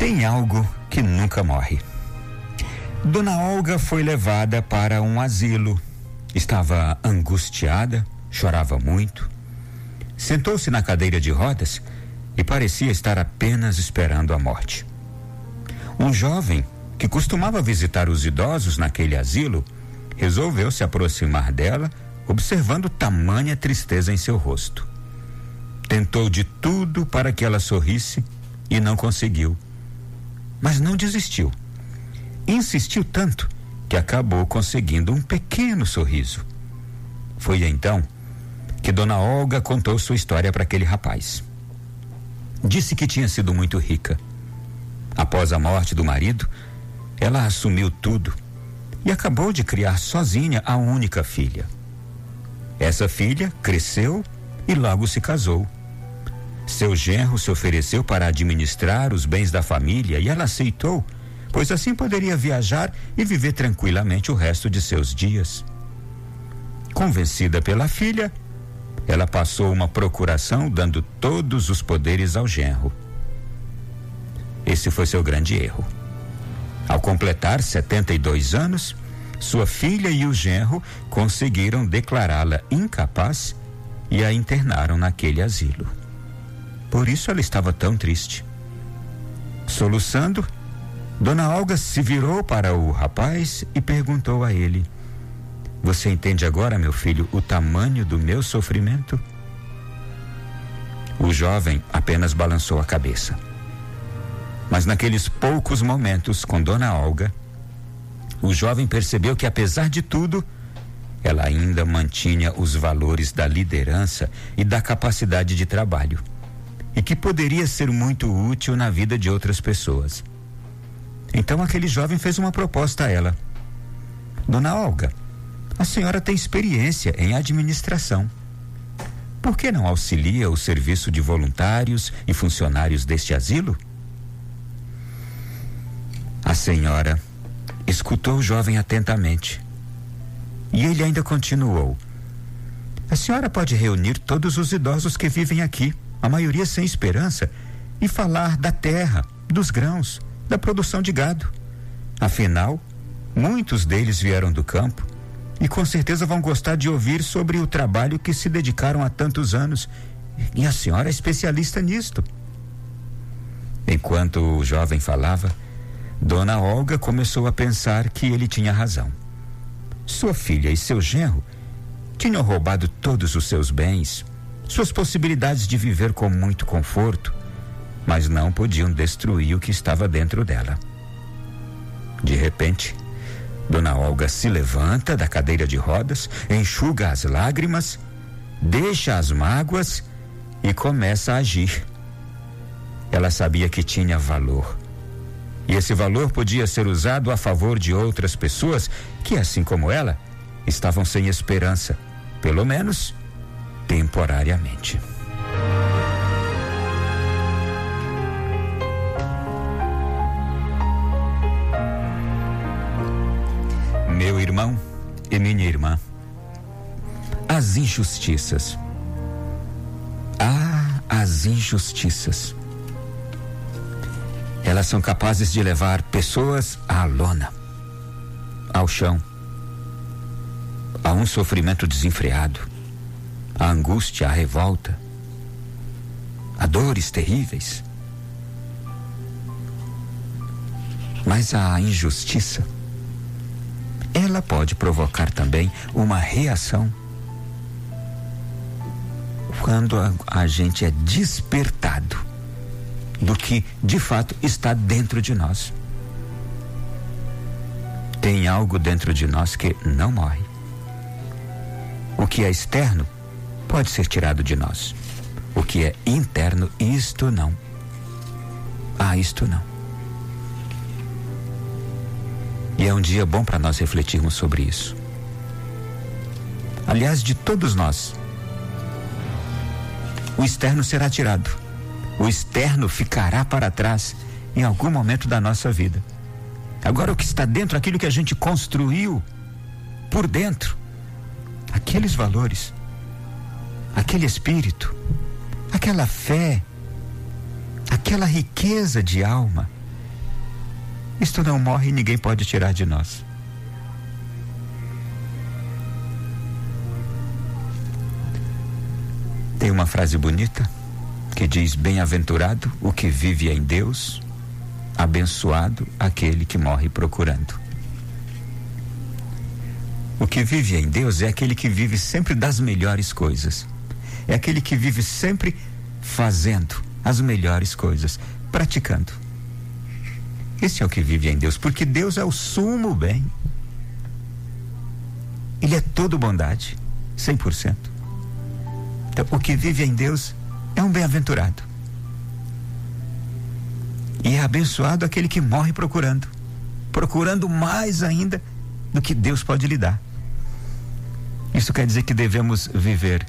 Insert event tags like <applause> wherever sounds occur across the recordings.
Tem algo que nunca morre. Dona Olga foi levada para um asilo. Estava angustiada, chorava muito. Sentou-se na cadeira de rodas e parecia estar apenas esperando a morte. Um jovem que costumava visitar os idosos naquele asilo resolveu se aproximar dela, observando tamanha tristeza em seu rosto. Tentou de tudo para que ela sorrisse e não conseguiu. Mas não desistiu. Insistiu tanto que acabou conseguindo um pequeno sorriso. Foi então que Dona Olga contou sua história para aquele rapaz. Disse que tinha sido muito rica. Após a morte do marido, ela assumiu tudo e acabou de criar sozinha a única filha. Essa filha cresceu e logo se casou. Seu genro se ofereceu para administrar os bens da família e ela aceitou, pois assim poderia viajar e viver tranquilamente o resto de seus dias. Convencida pela filha, ela passou uma procuração dando todos os poderes ao genro. Esse foi seu grande erro. Ao completar 72 anos, sua filha e o genro conseguiram declará-la incapaz e a internaram naquele asilo. Por isso ela estava tão triste. Soluçando, Dona Olga se virou para o rapaz e perguntou a ele: Você entende agora, meu filho, o tamanho do meu sofrimento? O jovem apenas balançou a cabeça. Mas naqueles poucos momentos com Dona Olga, o jovem percebeu que, apesar de tudo, ela ainda mantinha os valores da liderança e da capacidade de trabalho e que poderia ser muito útil na vida de outras pessoas. Então aquele jovem fez uma proposta a ela. Dona Olga, a senhora tem experiência em administração. Por que não auxilia o serviço de voluntários e funcionários deste asilo? A senhora escutou o jovem atentamente. E ele ainda continuou: A senhora pode reunir todos os idosos que vivem aqui a maioria sem esperança, e falar da terra, dos grãos, da produção de gado. Afinal, muitos deles vieram do campo e com certeza vão gostar de ouvir sobre o trabalho que se dedicaram há tantos anos. E a senhora é especialista nisto. Enquanto o jovem falava, Dona Olga começou a pensar que ele tinha razão. Sua filha e seu genro tinham roubado todos os seus bens, suas possibilidades de viver com muito conforto, mas não podiam destruir o que estava dentro dela. De repente, Dona Olga se levanta da cadeira de rodas, enxuga as lágrimas, deixa as mágoas e começa a agir. Ela sabia que tinha valor. E esse valor podia ser usado a favor de outras pessoas que, assim como ela, estavam sem esperança, pelo menos temporariamente. Meu irmão e minha irmã, as injustiças. Ah, as injustiças. Elas são capazes de levar pessoas à lona, ao chão, a um sofrimento desenfreado a angústia, a revolta, a dores terríveis. Mas a injustiça, ela pode provocar também uma reação quando a, a, gente é despertado do que de fato está dentro de nós. Tem algo dentro de nós que não morre. O que é externo pode ser tirado de nós. O que é interno, isto não. Ah, isto não. E é um dia bom para nós refletirmos sobre isso. Aliás, de todos nós, o externo será tirado. O externo ficará para trás em algum momento da nossa vida. Agora, o que está dentro, aquilo que a gente construiu por dentro, aqueles valores, aquele espírito, aquela fé, aquela riqueza de alma, Isto não morre e ninguém pode tirar de nós. Tem uma frase bonita que diz: Bem-aventurado o que vive em Deus, abençoado aquele que morre procurando. O que vive em Deus é aquele que vive sempre das melhores coisas. É aquele que vive sempre fazendo as melhores coisas, praticando. Esse é o que vive em Deus, porque Deus é o sumo bem. Ele é todo bondade, 100%. Então, o que vive em Deus é um bem-aventurado. E é abençoado aquele que morre procurando procurando mais ainda do que Deus pode lhe dar. Isso quer dizer que devemos viver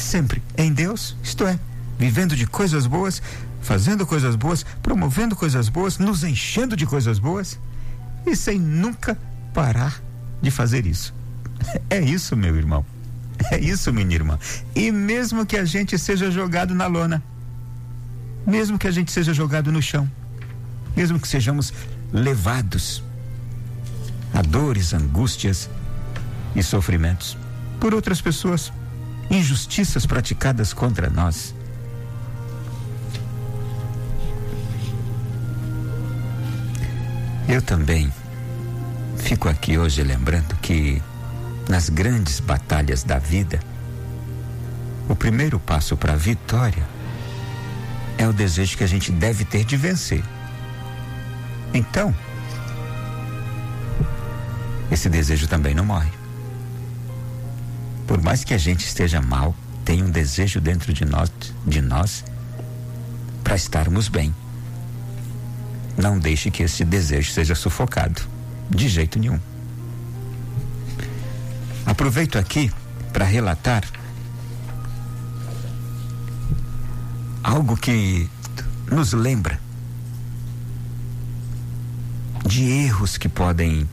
sempre em Deus, isto é, vivendo de coisas boas, fazendo coisas boas, promovendo coisas boas, nos enchendo de coisas boas e sem nunca parar de fazer isso. <laughs> É isso, meu irmão. É isso, minha irmã. E mesmo que a gente seja jogado na lona, mesmo que a gente seja jogado no chão, mesmo que sejamos levados a dores, angústias, e sofrimentos por outras pessoas, injustiças praticadas contra nós. Eu também fico aqui hoje lembrando que nas grandes batalhas da vida, o primeiro passo para a vitória é o desejo que a gente deve ter de vencer. Então, esse desejo também não morre. Por mais que a gente esteja mal, tem um desejo dentro de nós, de nós, para estarmos bem. Não deixe que esse desejo seja sufocado, de jeito nenhum. Aproveito aqui para relatar algo que nos lembra de erros que podem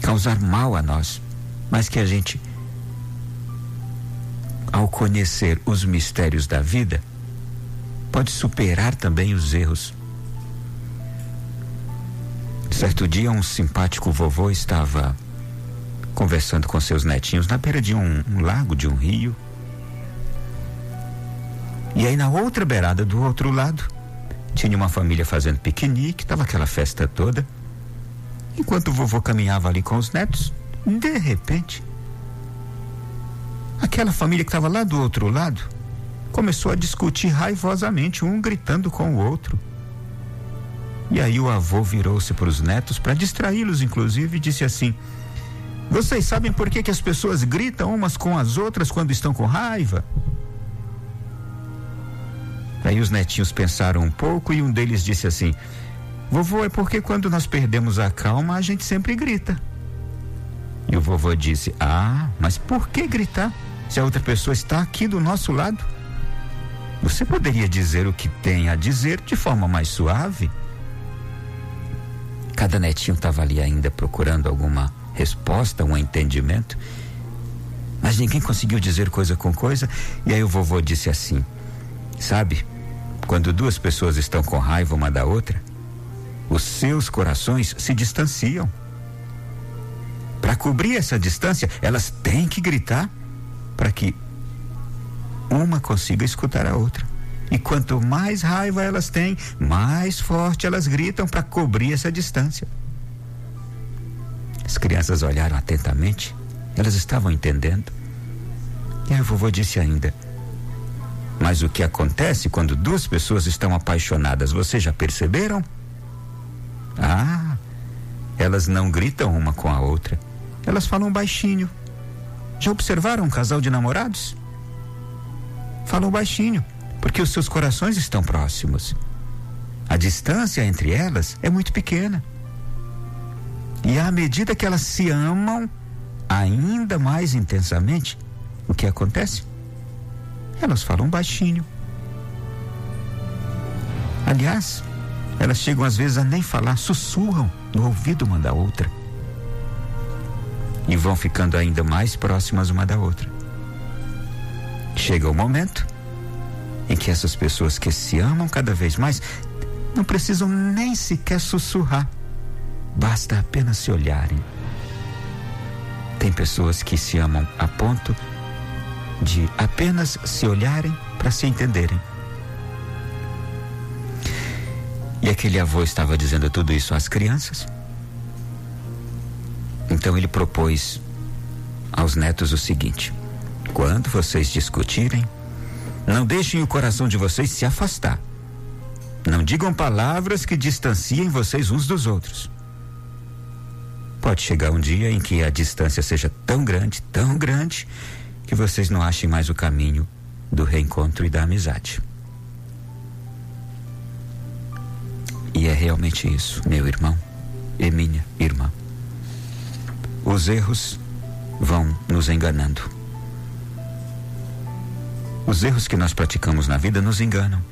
causar mal a nós, mas que a gente ao conhecer os mistérios da vida, pode superar também os erros. Certo dia, um simpático vovô estava conversando com seus netinhos na beira de um, um lago, de um rio. E aí, na outra beirada do outro lado, tinha uma família fazendo piquenique, estava aquela festa toda. Enquanto o vovô caminhava ali com os netos, de repente, Aquela família que estava lá do outro lado começou a discutir raivosamente, um gritando com o outro. E aí o avô virou-se para os netos para distraí-los, inclusive, e disse assim: Vocês sabem por que, que as pessoas gritam umas com as outras quando estão com raiva? Aí os netinhos pensaram um pouco e um deles disse assim: Vovô, é porque quando nós perdemos a calma, a gente sempre grita. E o vovô disse: Ah, mas por que gritar? Se a outra pessoa está aqui do nosso lado? Você poderia dizer o que tem a dizer de forma mais suave? Cada netinho estava ali ainda procurando alguma resposta, um entendimento, mas ninguém conseguiu dizer coisa com coisa. E aí o vovô disse assim: Sabe, quando duas pessoas estão com raiva uma da outra, os seus corações se distanciam. Para cobrir essa distância, elas têm que gritar para que uma consiga escutar a outra. E quanto mais raiva elas têm, mais forte elas gritam para cobrir essa distância. As crianças olharam atentamente, elas estavam entendendo. E aí o vovô disse ainda: Mas o que acontece quando duas pessoas estão apaixonadas, vocês já perceberam? Ah, elas não gritam uma com a outra, elas falam baixinho já observaram um casal de namorados? Falam baixinho, porque os seus corações estão próximos. A distância entre elas é muito pequena. E à medida que elas se amam ainda mais intensamente, o que acontece? Elas falam baixinho. Aliás, elas chegam às vezes a nem falar, sussurram no ouvido uma da outra e vão ficando ainda mais próximas uma da outra. Chega o momento em que essas pessoas que se amam cada vez mais não precisam nem sequer sussurrar, basta apenas se olharem. Tem pessoas que se amam a ponto de apenas se olharem para se entenderem. E aquele avô estava dizendo tudo isso às crianças. Então ele propôs aos netos o seguinte: quando vocês discutirem, não deixem o coração de vocês se afastar. Não digam palavras que distanciem vocês uns dos outros. Pode chegar um dia em que a distância seja tão grande, tão grande, que vocês não achem mais o caminho do reencontro e da amizade. E é realmente isso, meu irmão e minha irmã. Os erros vão nos enganando. Os erros que nós praticamos na vida nos enganam.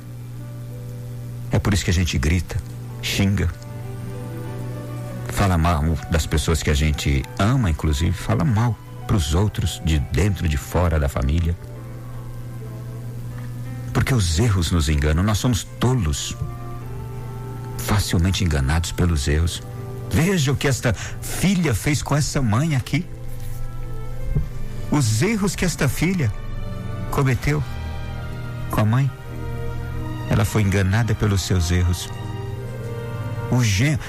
É por isso que a gente grita, xinga, fala mal das pessoas que a gente ama, inclusive, fala mal para os outros, de dentro, de fora da família. Porque os erros nos enganam, nós somos tolos, facilmente enganados pelos erros. Veja o que esta filha fez com essa mãe aqui. Os erros que esta filha cometeu com a mãe. Ela foi enganada pelos seus erros. O genro,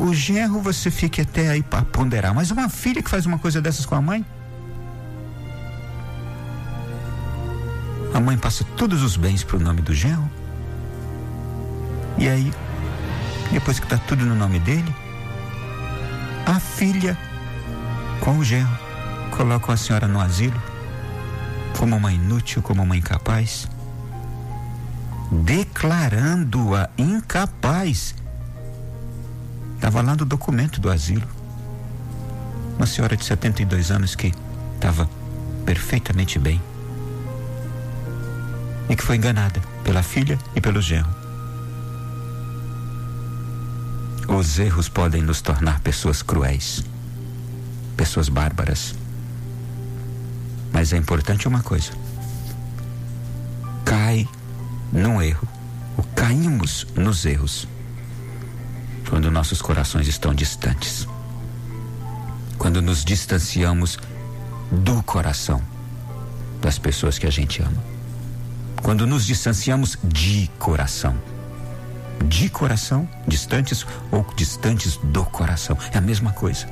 o, genro você fica até aí para ponderar, mas uma filha que faz uma coisa dessas com a mãe? A mãe passa todos os bens para o nome do genro. E aí, depois que está tudo no nome dele, a filha com o genro colocam a senhora no asilo como uma inútil, como uma incapaz, declarando-a incapaz Estava lá no documento do asilo. Uma senhora de 72 anos que estava perfeitamente bem. E que foi enganada pela filha e pelo genro. Os erros podem nos tornar pessoas cruéis, pessoas bárbaras. Mas é importante uma coisa: cai num erro, ou caímos nos erros quando nossos corações estão distantes. Quando nos distanciamos do coração das pessoas que a gente ama. Quando nos distanciamos de coração. De coração, distantes ou distantes do coração. É a mesma coisa.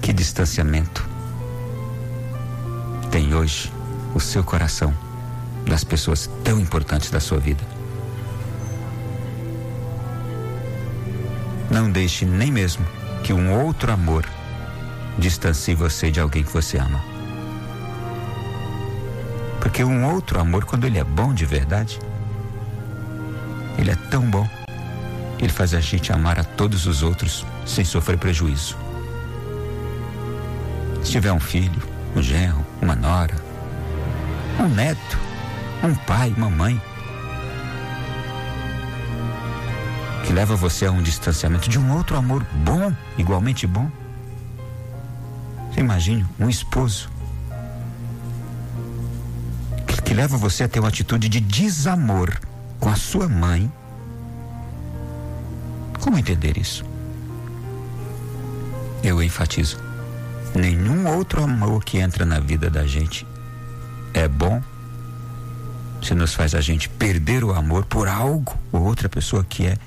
Que distanciamento tem hoje o seu coração das pessoas tão importantes da sua vida? Não deixe nem mesmo que um outro amor distancie você de alguém que você ama. Porque um outro amor, quando ele é bom de verdade, ele é tão bom, ele faz a gente amar a todos os outros sem sofrer prejuízo. Se tiver um filho, um genro, uma nora, um neto, um pai, uma mãe, que leva você a um distanciamento de um outro amor bom, igualmente bom. Imagine um esposo que, leva você a ter uma atitude de desamor com a sua mãe. Como entender isso? Eu enfatizo. Nenhum outro amor que entra na vida da gente é bom se nos faz a gente perder o amor por algo ou outra pessoa que é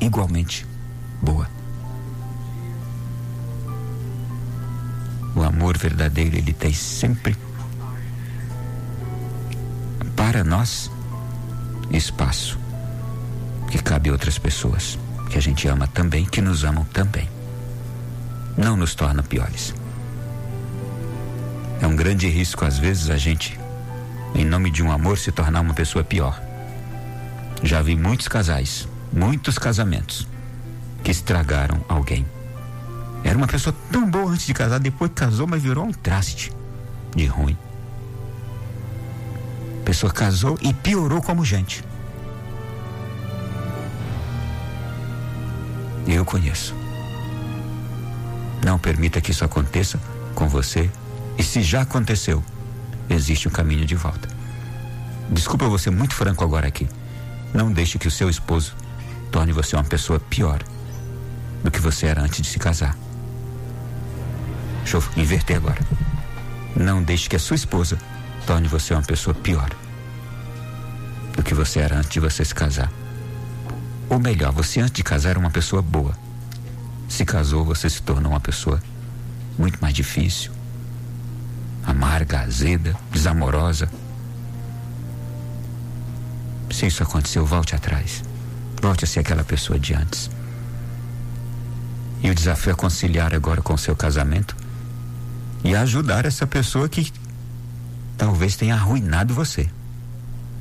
igualmente boa. O amor verdadeiro, ele tem sempre para nós espaço que cabe a outras pessoas que a gente ama também, que nos amam também. Não nos torna piores. É um grande risco, às vezes, a gente, em nome de um amor, se tornar uma pessoa pior. Já vi muitos casais muitos casamentos que estragaram alguém. Era uma pessoa tão boa antes de casar, depois casou, mas virou um traste de ruim. A pessoa casou e piorou como gente. Eu conheço. Não permita que isso aconteça com você. E se já aconteceu, existe um caminho de volta. Desculpa ser muito franco agora aqui. Não deixe que o seu esposo torne você uma pessoa pior do que você era antes de se casar. Deixa eu inverter agora. Não deixe que a sua esposa torne você uma pessoa pior do que você era antes de você se casar. Ou melhor, você antes de casar era uma pessoa boa. Se casou, você se tornou uma pessoa muito mais difícil, amarga, azeda, desamorosa. Se isso aconteceu, volte atrás. Volte a ser aquela pessoa de antes. E o desafio é conciliar agora com o seu casamento e ajudar essa pessoa que talvez tenha arruinado você.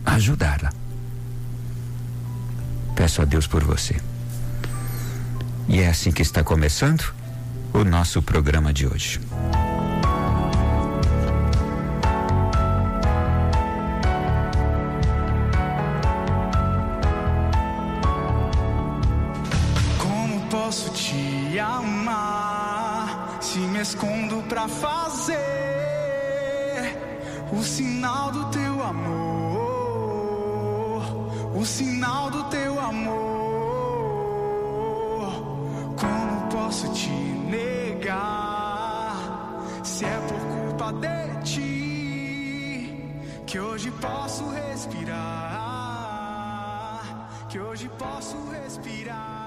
Ajudá-la. Peço a Deus por você. E é assim que está começando o nosso programa de hoje. Como posso te amar se me escondo pra fazer o sinal do teu amor, o sinal do teu amor? Como posso te negar se é por culpa de ti que hoje posso respirar? Que hoje posso respirar.